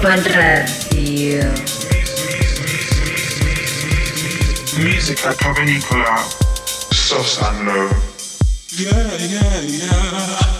Ibiza Global Radio. Music at Provenicola, Sos and Low. Yeah, yeah, yeah.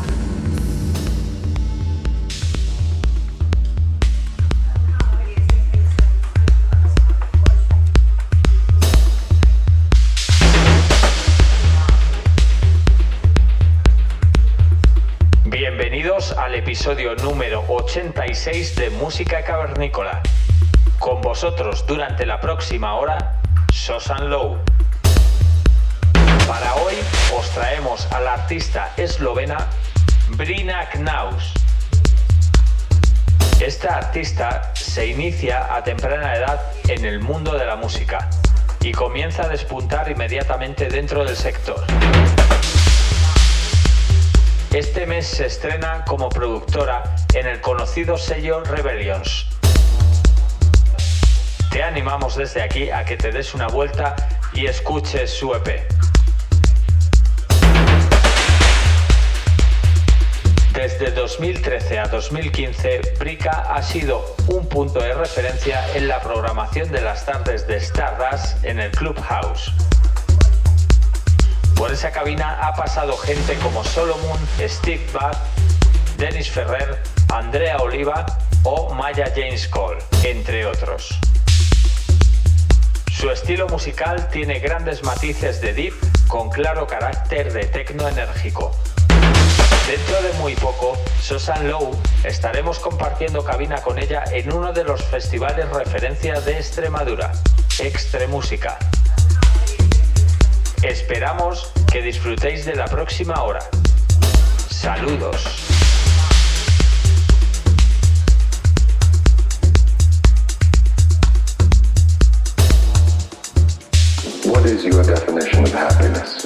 86 de Música Cavernícola. Con vosotros durante la próxima hora, Sosan Low. Para hoy os traemos a la artista eslovena Brina Knaus. Esta artista se inicia a temprana edad en el mundo de la música y comienza a despuntar inmediatamente dentro del sector. Este mes se estrena como productora en el conocido sello Rebellions. Te animamos desde aquí a que te des una vuelta y escuches su EP. Desde 2013 a 2015, Brica ha sido un punto de referencia en la programación de las tardes de Stardust en el Clubhouse. Por esa cabina ha pasado gente como Solomon, Steve Budd, Dennis Ferrer, Andrea Oliva o Maya James Cole, entre otros. Su estilo musical tiene grandes matices de deep con claro carácter de tecno enérgico. Dentro de muy poco, Susan Lowe estaremos compartiendo cabina con ella en uno de los festivales referencia de Extremadura, Extremúsica. Esperamos que disfrutéis de la próxima hora. Saludos. What is your definition of happiness?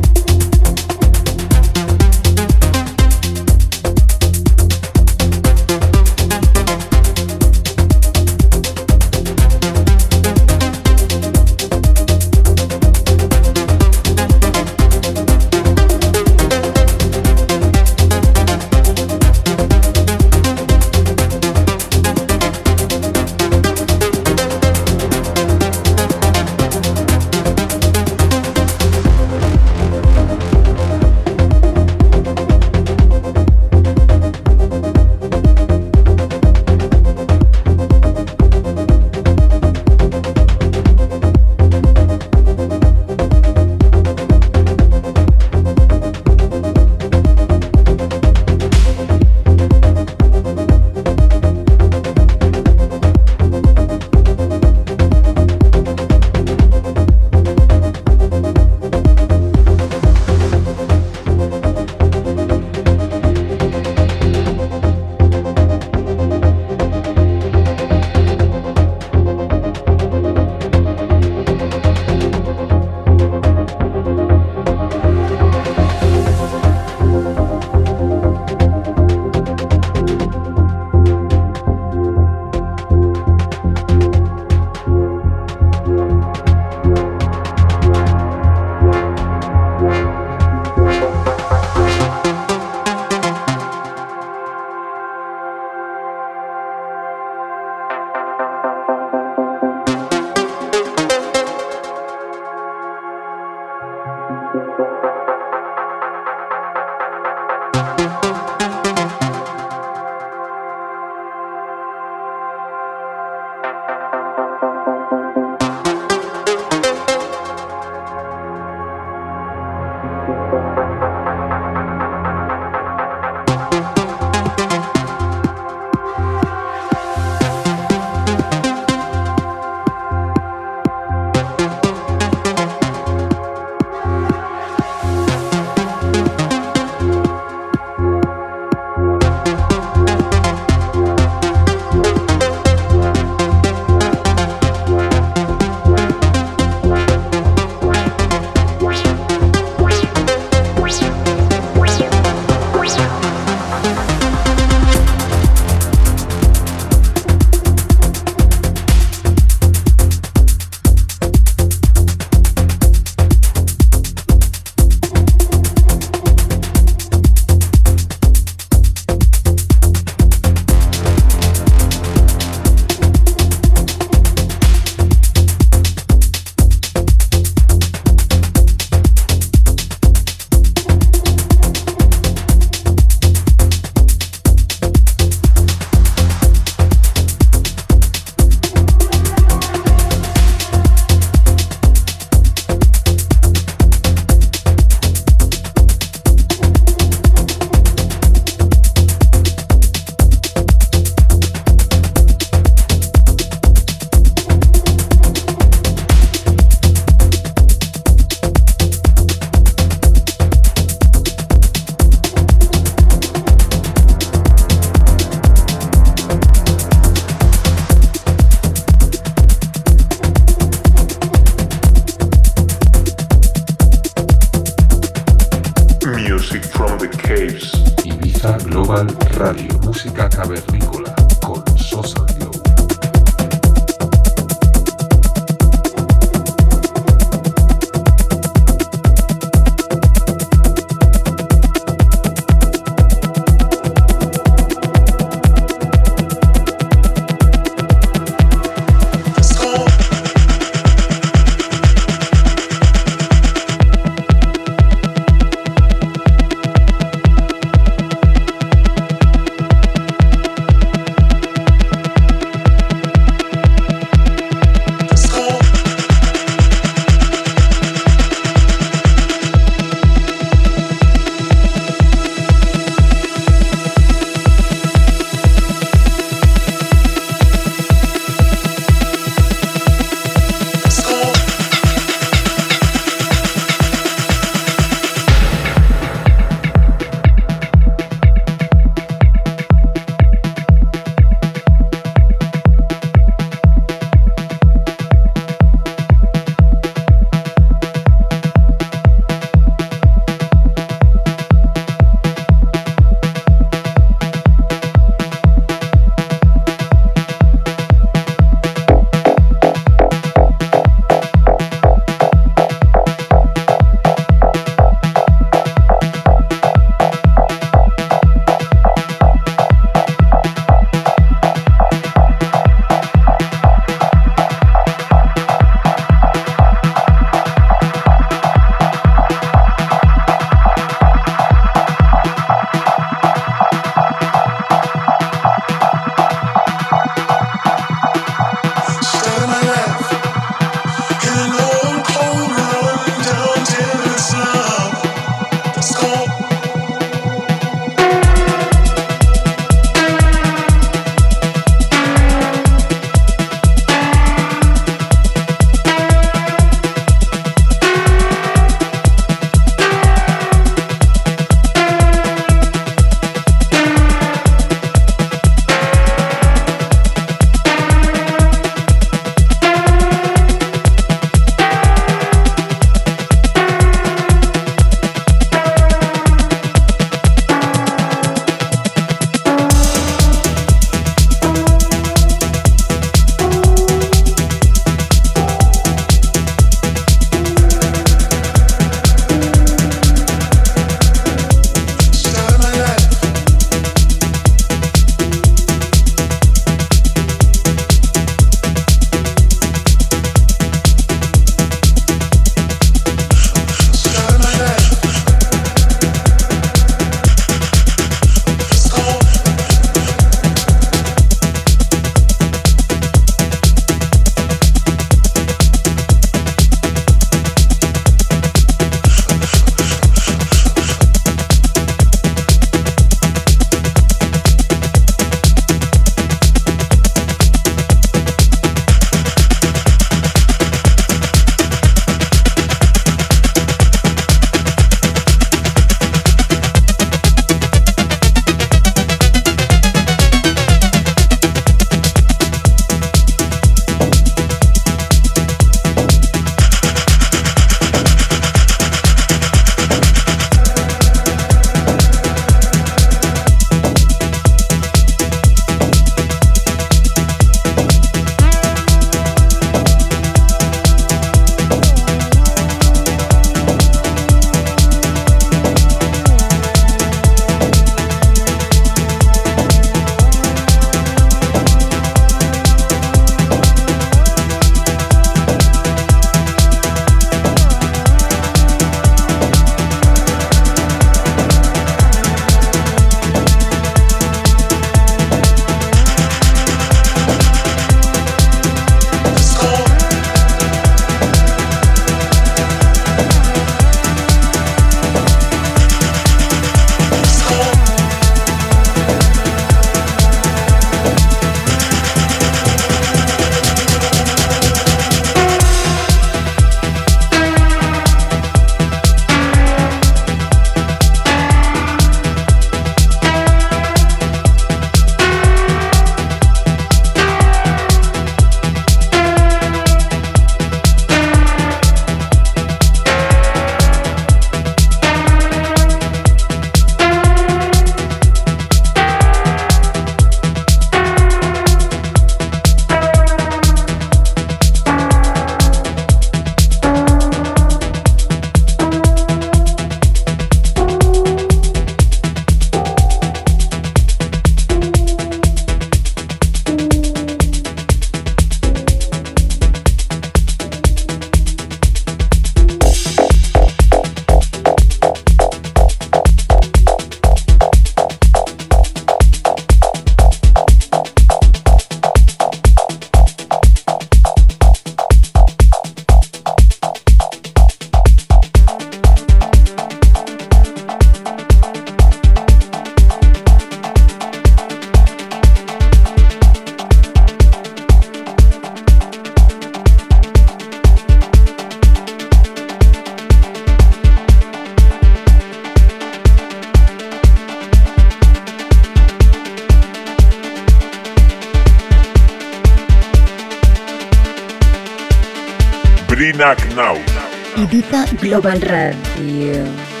Global Radio.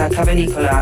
た壁にこら。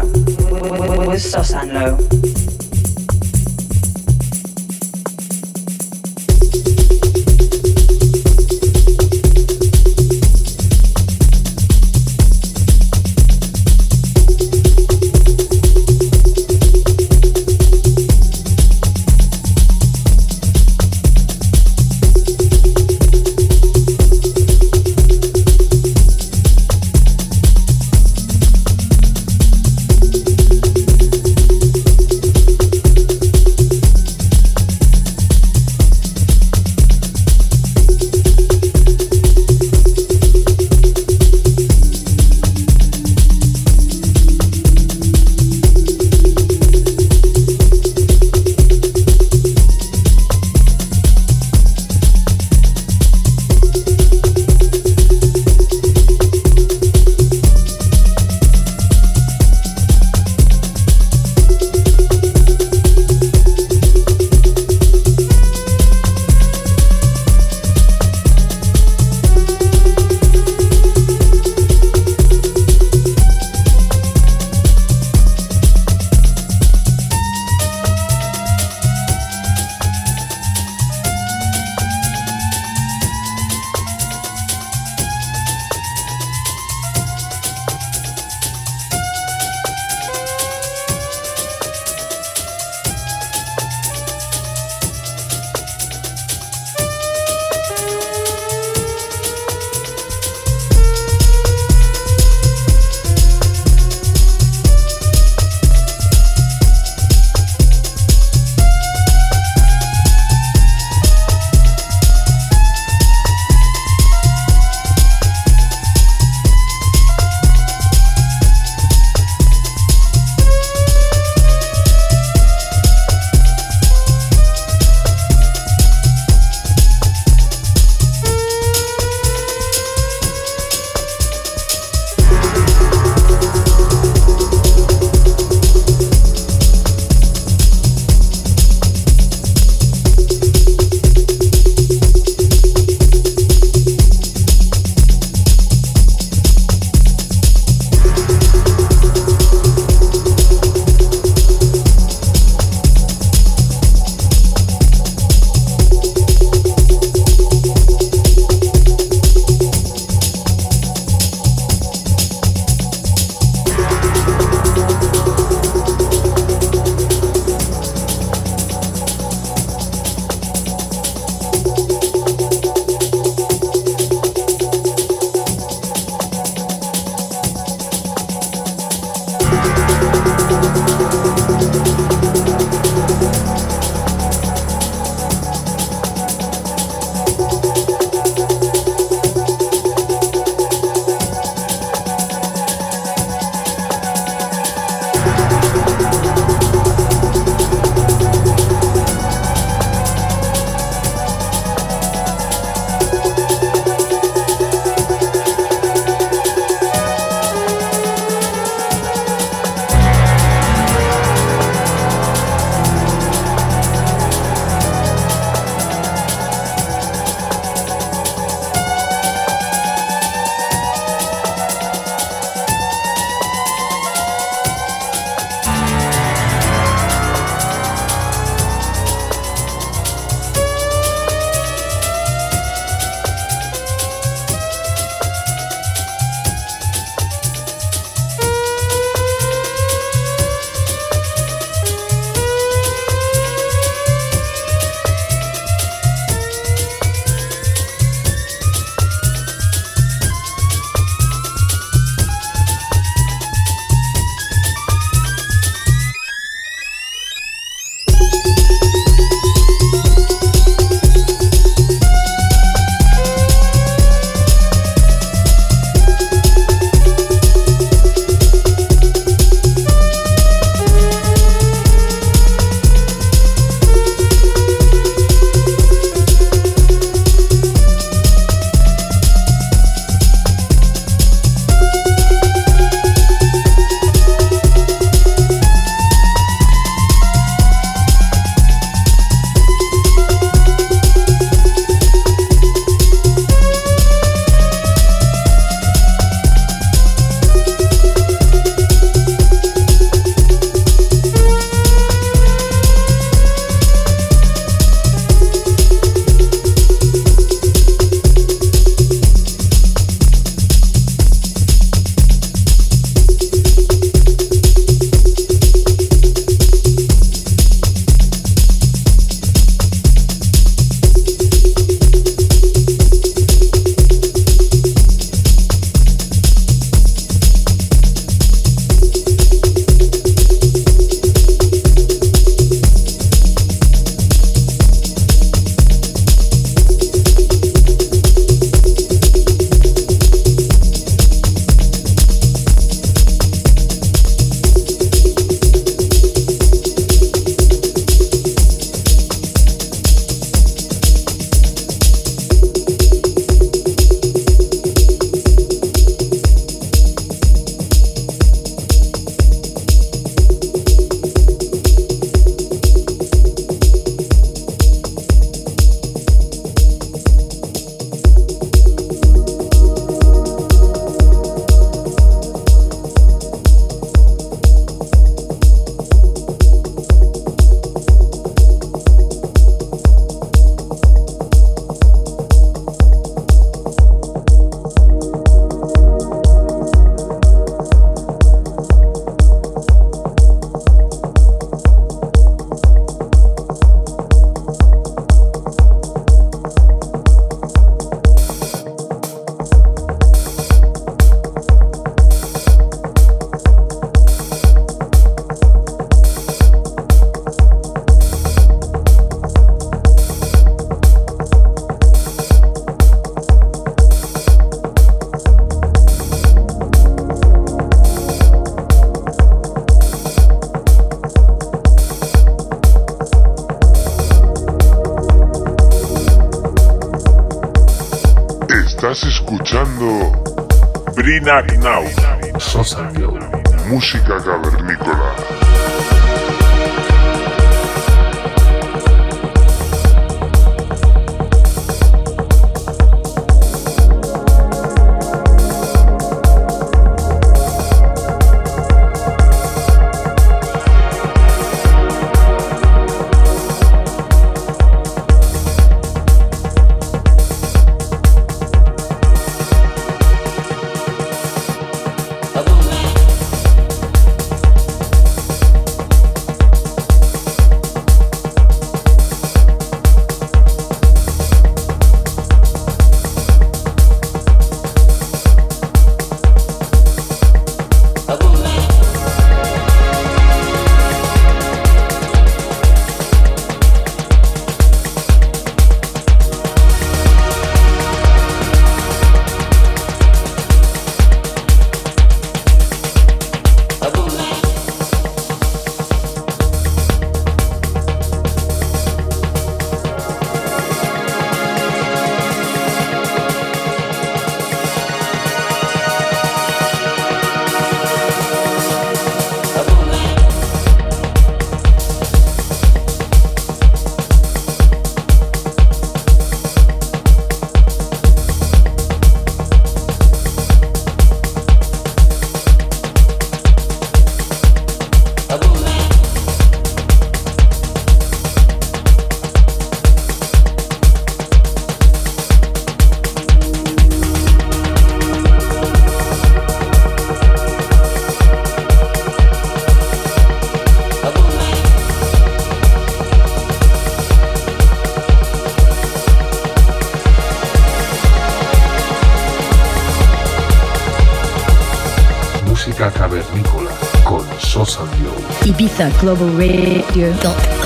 the radio.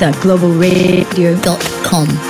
etherglobalradio.com.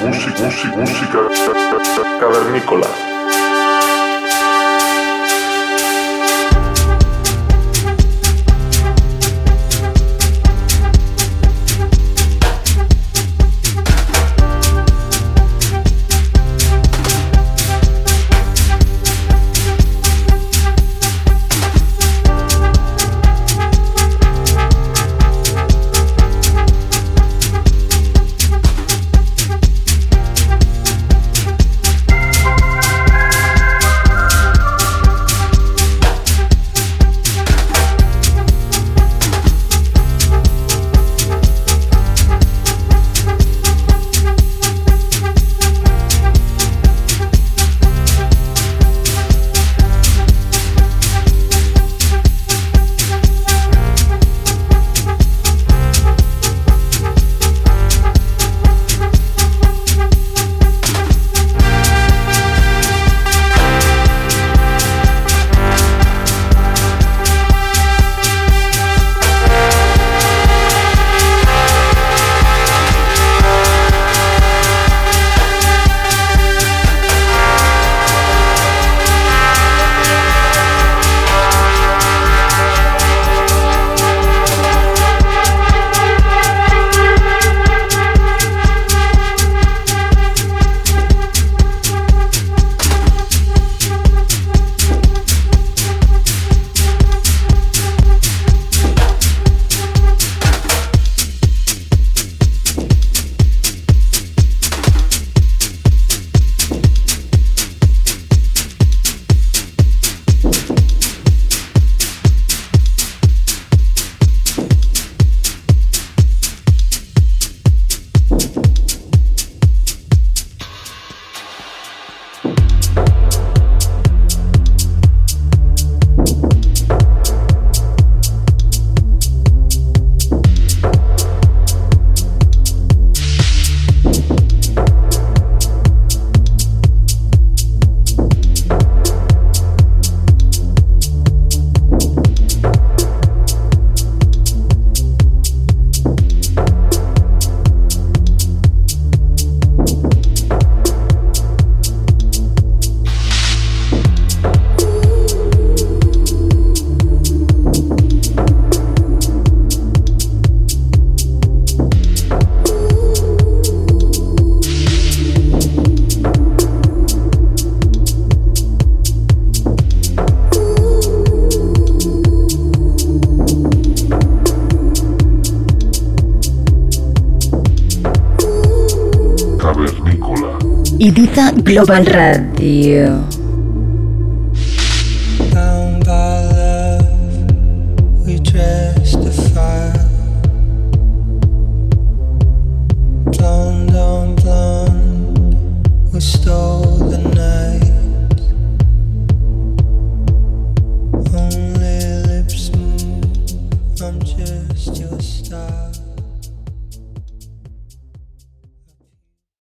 Música, música, música, cavernícola. Global Radio.